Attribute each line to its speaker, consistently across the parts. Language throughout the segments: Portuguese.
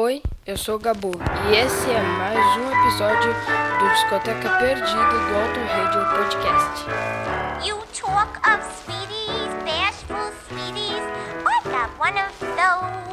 Speaker 1: Oi, eu sou o Gabu e esse é mais um episódio do Discoteca Perdida do Auto Radio Podcast.
Speaker 2: You talk of sweeties, bashful sweeties. I got one of those.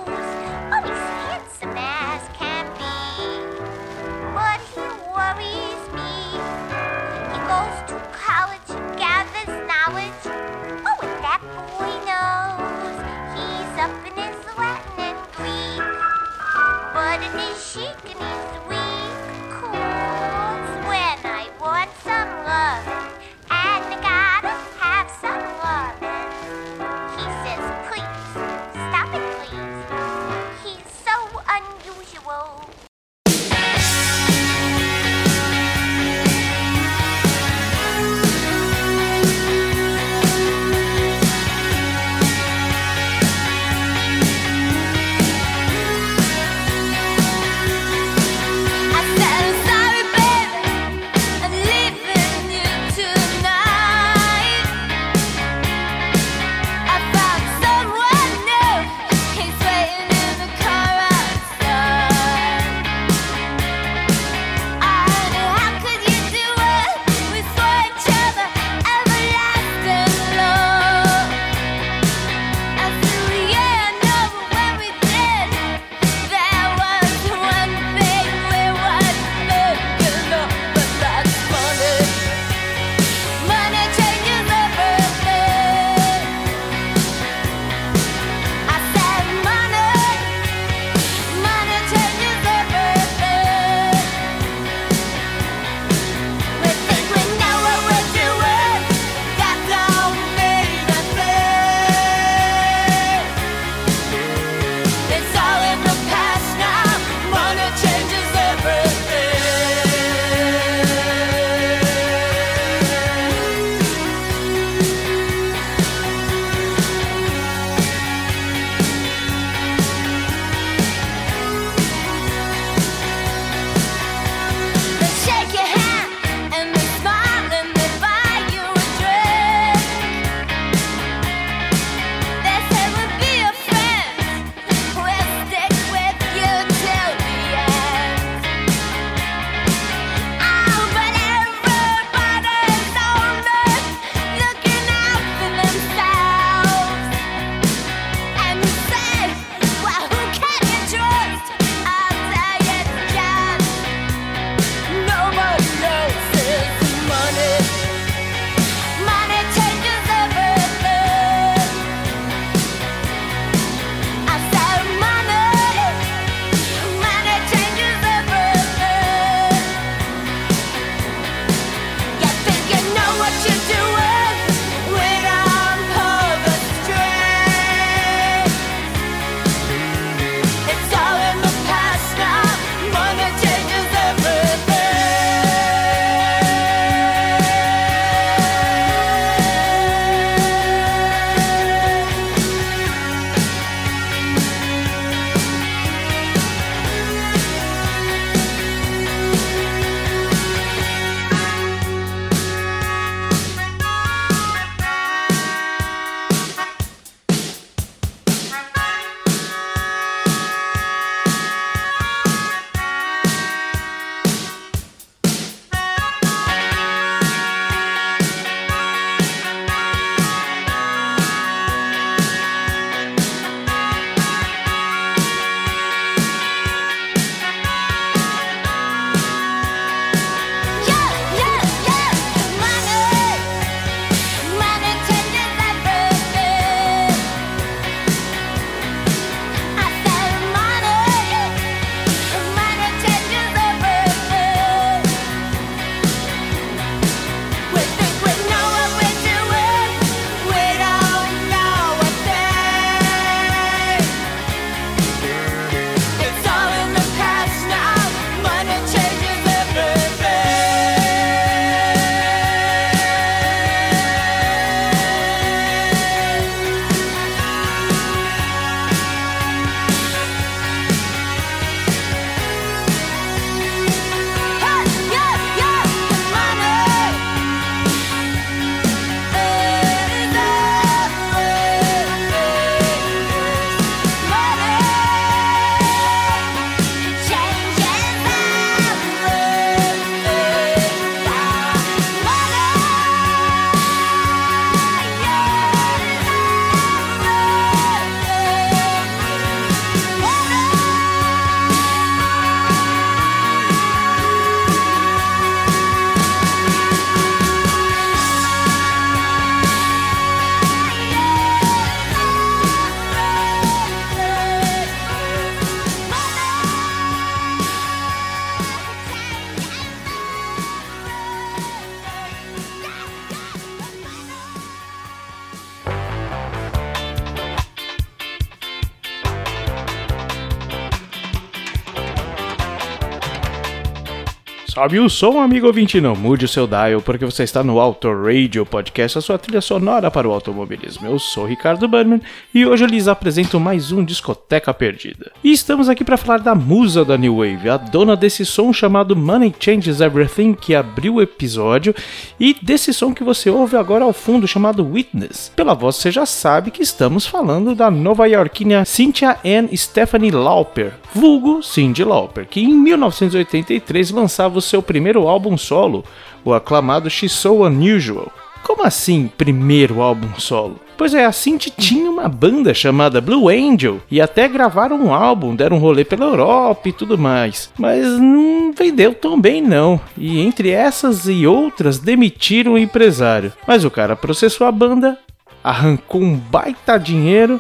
Speaker 3: Sobe o som, amigo ouvinte, não mude o seu dial, porque você está no Auto Radio Podcast, a sua trilha sonora para o automobilismo. Eu sou Ricardo Bannerman e hoje eu lhes apresento mais um Discoteca Perdida. E estamos aqui para falar da musa da New Wave, a dona desse som chamado Money Changes Everything, que abriu o episódio, e desse som que você ouve agora ao fundo, chamado Witness. Pela voz você já sabe que estamos falando da nova iorquina Cynthia Ann Stephanie Lauper, vulgo Cyndi Lauper, que em 1983 lançava lançava o seu primeiro álbum solo, o aclamado She's So Unusual. Como assim, primeiro álbum solo? Pois é, a Cinti tinha uma banda chamada Blue Angel e até gravaram um álbum, deram um rolê pela Europa e tudo mais. Mas não vendeu tão bem não. E entre essas e outras demitiram o empresário. Mas o cara processou a banda, arrancou um baita dinheiro,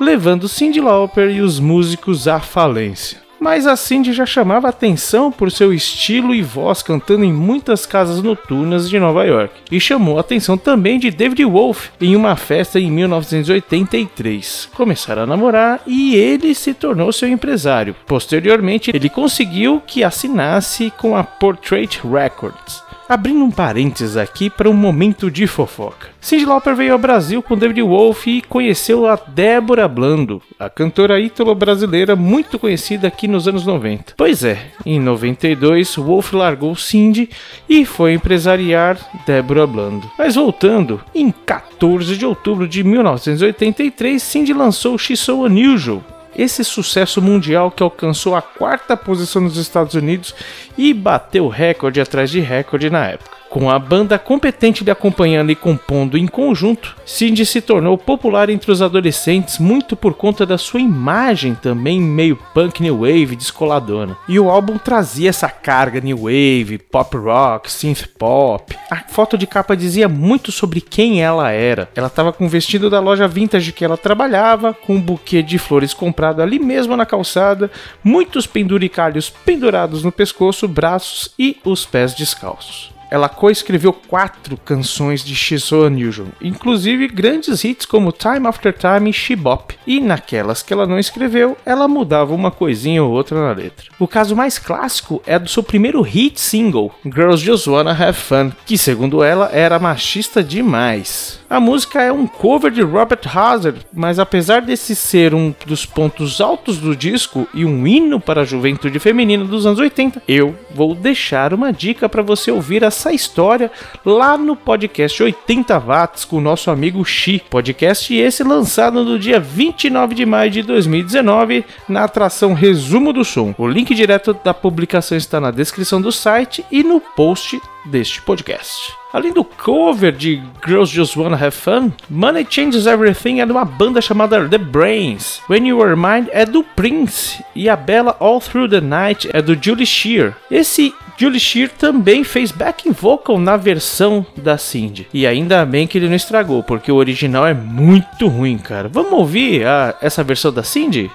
Speaker 3: levando Cindy Lauper e os músicos à falência mas a Cindy já chamava atenção por seu estilo e voz cantando em muitas casas noturnas de Nova York, e chamou a atenção também de David Wolf em uma festa em 1983. Começaram a namorar e ele se tornou seu empresário. Posteriormente, ele conseguiu que assinasse com a Portrait Records. Abrindo um parênteses aqui para um momento de fofoca. Cyndi Lauper veio ao Brasil com David Wolf e conheceu a Débora Blando, a cantora ítalo-brasileira muito conhecida aqui nos anos 90. Pois é, em 92 Wolf largou Cindy e foi empresariar Débora Blando. Mas voltando, em 14 de outubro de 1983, Cindy lançou She's So Unusual, esse sucesso mundial que alcançou a quarta posição nos Estados Unidos e bateu recorde atrás de recorde na época. Com a banda competente lhe acompanhando e compondo em conjunto, Cindy se tornou popular entre os adolescentes muito por conta da sua imagem também meio punk new wave descoladona. E o álbum trazia essa carga new wave, pop rock, synth pop. A foto de capa dizia muito sobre quem ela era. Ela estava com o vestido da loja vintage que ela trabalhava, com um buquê de flores comprado ali mesmo na calçada, muitos penduricalhos pendurados no pescoço, braços e os pés descalços ela coescreveu quatro canções de She's So Unusual, inclusive grandes hits como Time After Time e She Bop. E naquelas que ela não escreveu, ela mudava uma coisinha ou outra na letra. O caso mais clássico é do seu primeiro hit single, Girls Just Wanna Have Fun, que segundo ela era machista demais. A música é um cover de Robert Hazard, mas apesar desse ser um dos pontos altos do disco e um hino para a juventude feminina dos anos 80, eu vou deixar uma dica para você ouvir essa história lá no podcast 80 Watts com o nosso amigo Xi. Podcast esse lançado no dia 29 de maio de 2019 na atração Resumo do Som. O link direto da publicação está na descrição do site e no post deste podcast. Além do cover de Girls Just Wanna Have Fun, Money Changes Everything é de uma banda chamada The Brains. When You Were Mine é do Prince e a bela All Through the Night é do Julie Shear. Esse Julie Shear também fez backing vocal na versão da Cindy. E ainda bem que ele não estragou, porque o original é muito ruim, cara. Vamos ouvir a, essa versão da Cindy?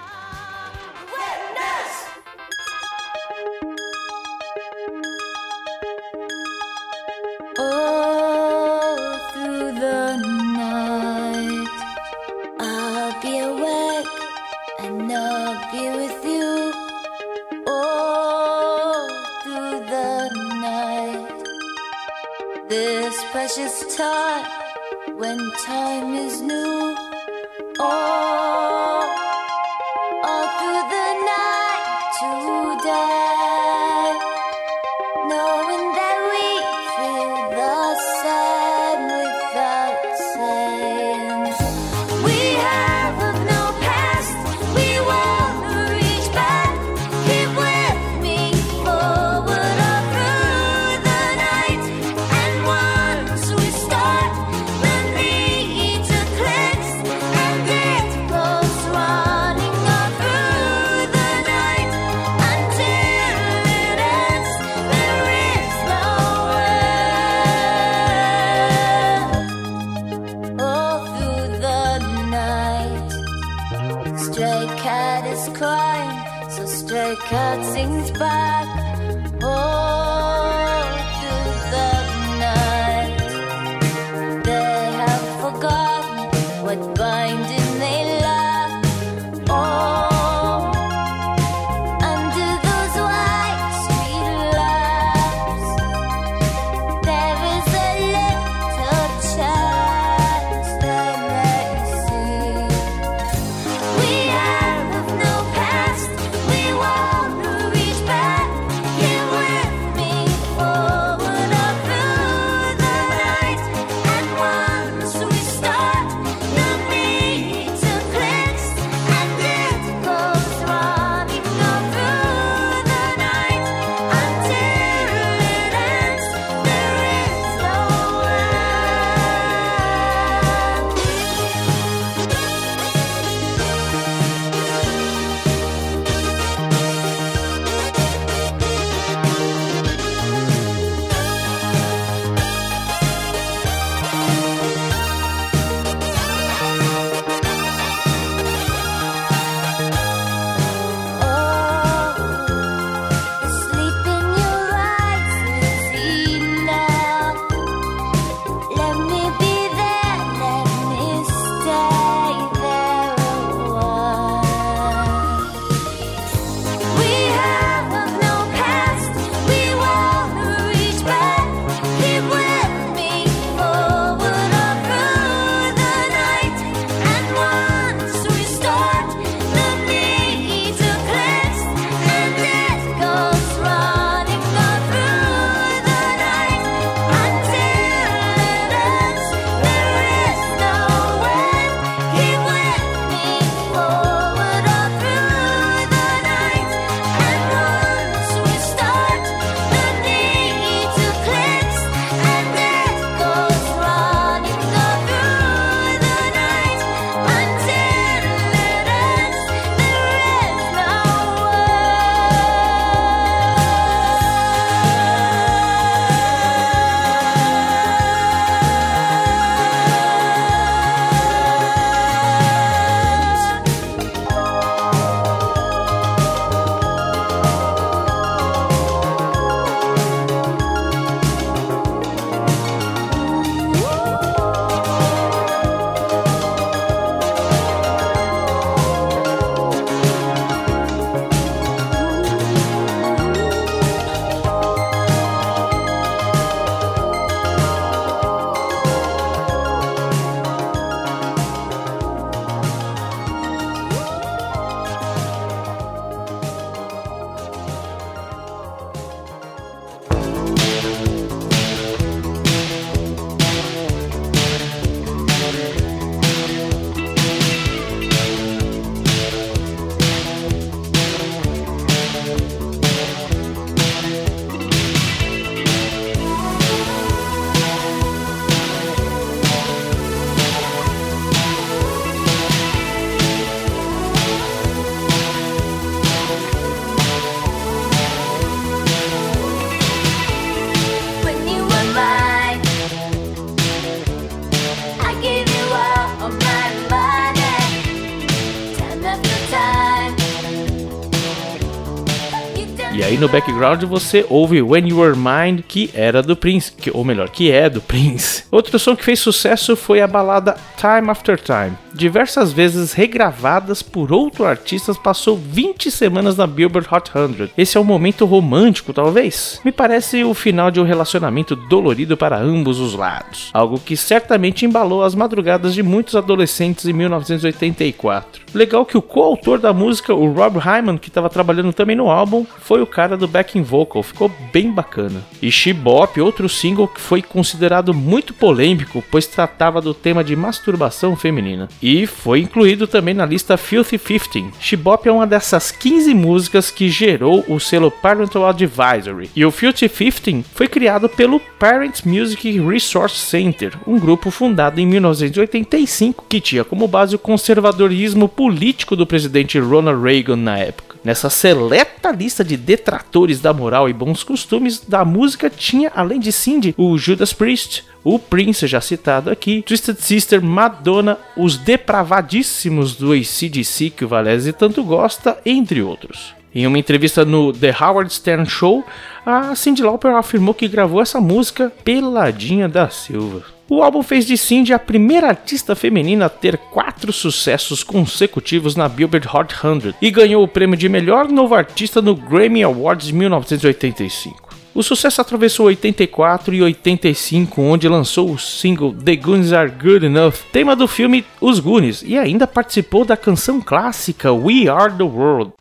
Speaker 3: No background você ouve When You Were Mine, que era do Prince, que, ou melhor, que é do Prince. Outro som que fez sucesso foi a balada Time After Time. Diversas vezes regravadas por outro artista, passou 20 semanas na Billboard Hot 100. Esse é um momento romântico, talvez? Me parece o final de um relacionamento dolorido para ambos os lados. Algo que certamente embalou as madrugadas de muitos adolescentes em 1984. Legal que o coautor da música, o Rob Hyman, que estava trabalhando também no álbum, foi o cara do backing vocal, ficou bem bacana. E Shibop, outro single que foi considerado muito polêmico, pois tratava do tema de masturbação feminina. E foi incluído também na lista Filthy 15. Shibop é uma dessas 15 músicas que gerou o selo Parental Advisory. E o Filthy 15 foi criado pelo Parents Music Resource Center, um grupo fundado em 1985 que tinha como base o conservadorismo político do presidente Ronald Reagan na época. Nessa seleta lista de detratores da moral e bons costumes da música tinha, além de Cindy, o Judas Priest, o Prince, já citado aqui, Twisted Sister, Madonna, os depravadíssimos do ACDC que o Valese tanto gosta, entre outros. Em uma entrevista no The Howard Stern Show, a Cyndi Lauper afirmou que gravou essa música peladinha da Silva. O álbum fez de Cindy a primeira artista feminina a ter quatro sucessos consecutivos na Billboard Hot 100 e ganhou o prêmio de melhor novo artista no Grammy Awards de 1985. O sucesso atravessou 84 e 85, onde lançou o single The Goonies Are Good Enough, tema do filme Os Goonies, e ainda participou da canção clássica We Are the World.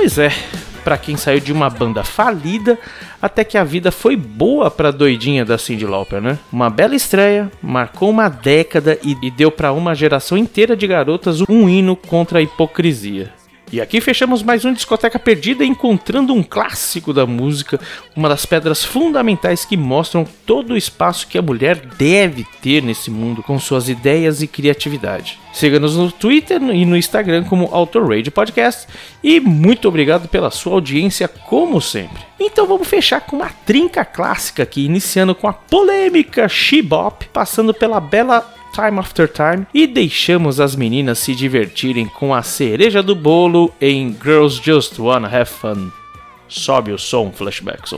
Speaker 3: Pois é, para quem saiu de uma banda falida, até que a vida foi boa pra doidinha da Cyndi Lauper, né? Uma bela estreia, marcou uma década e, e deu para uma geração inteira de garotas um hino contra a hipocrisia. E aqui fechamos mais um Discoteca Perdida encontrando um clássico da música, uma das pedras fundamentais que mostram todo o espaço que a mulher deve ter nesse mundo com suas ideias e criatividade. Siga-nos no Twitter e no Instagram como Autorade Podcast e muito obrigado pela sua audiência como sempre. Então vamos fechar com uma trinca clássica aqui, iniciando com a polêmica She-Bop, passando pela bela Time After Time e deixamos as meninas se divertirem com a cereja do bolo em Girls Just Wanna Have Fun. Sobe o som, Flashback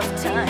Speaker 4: of time.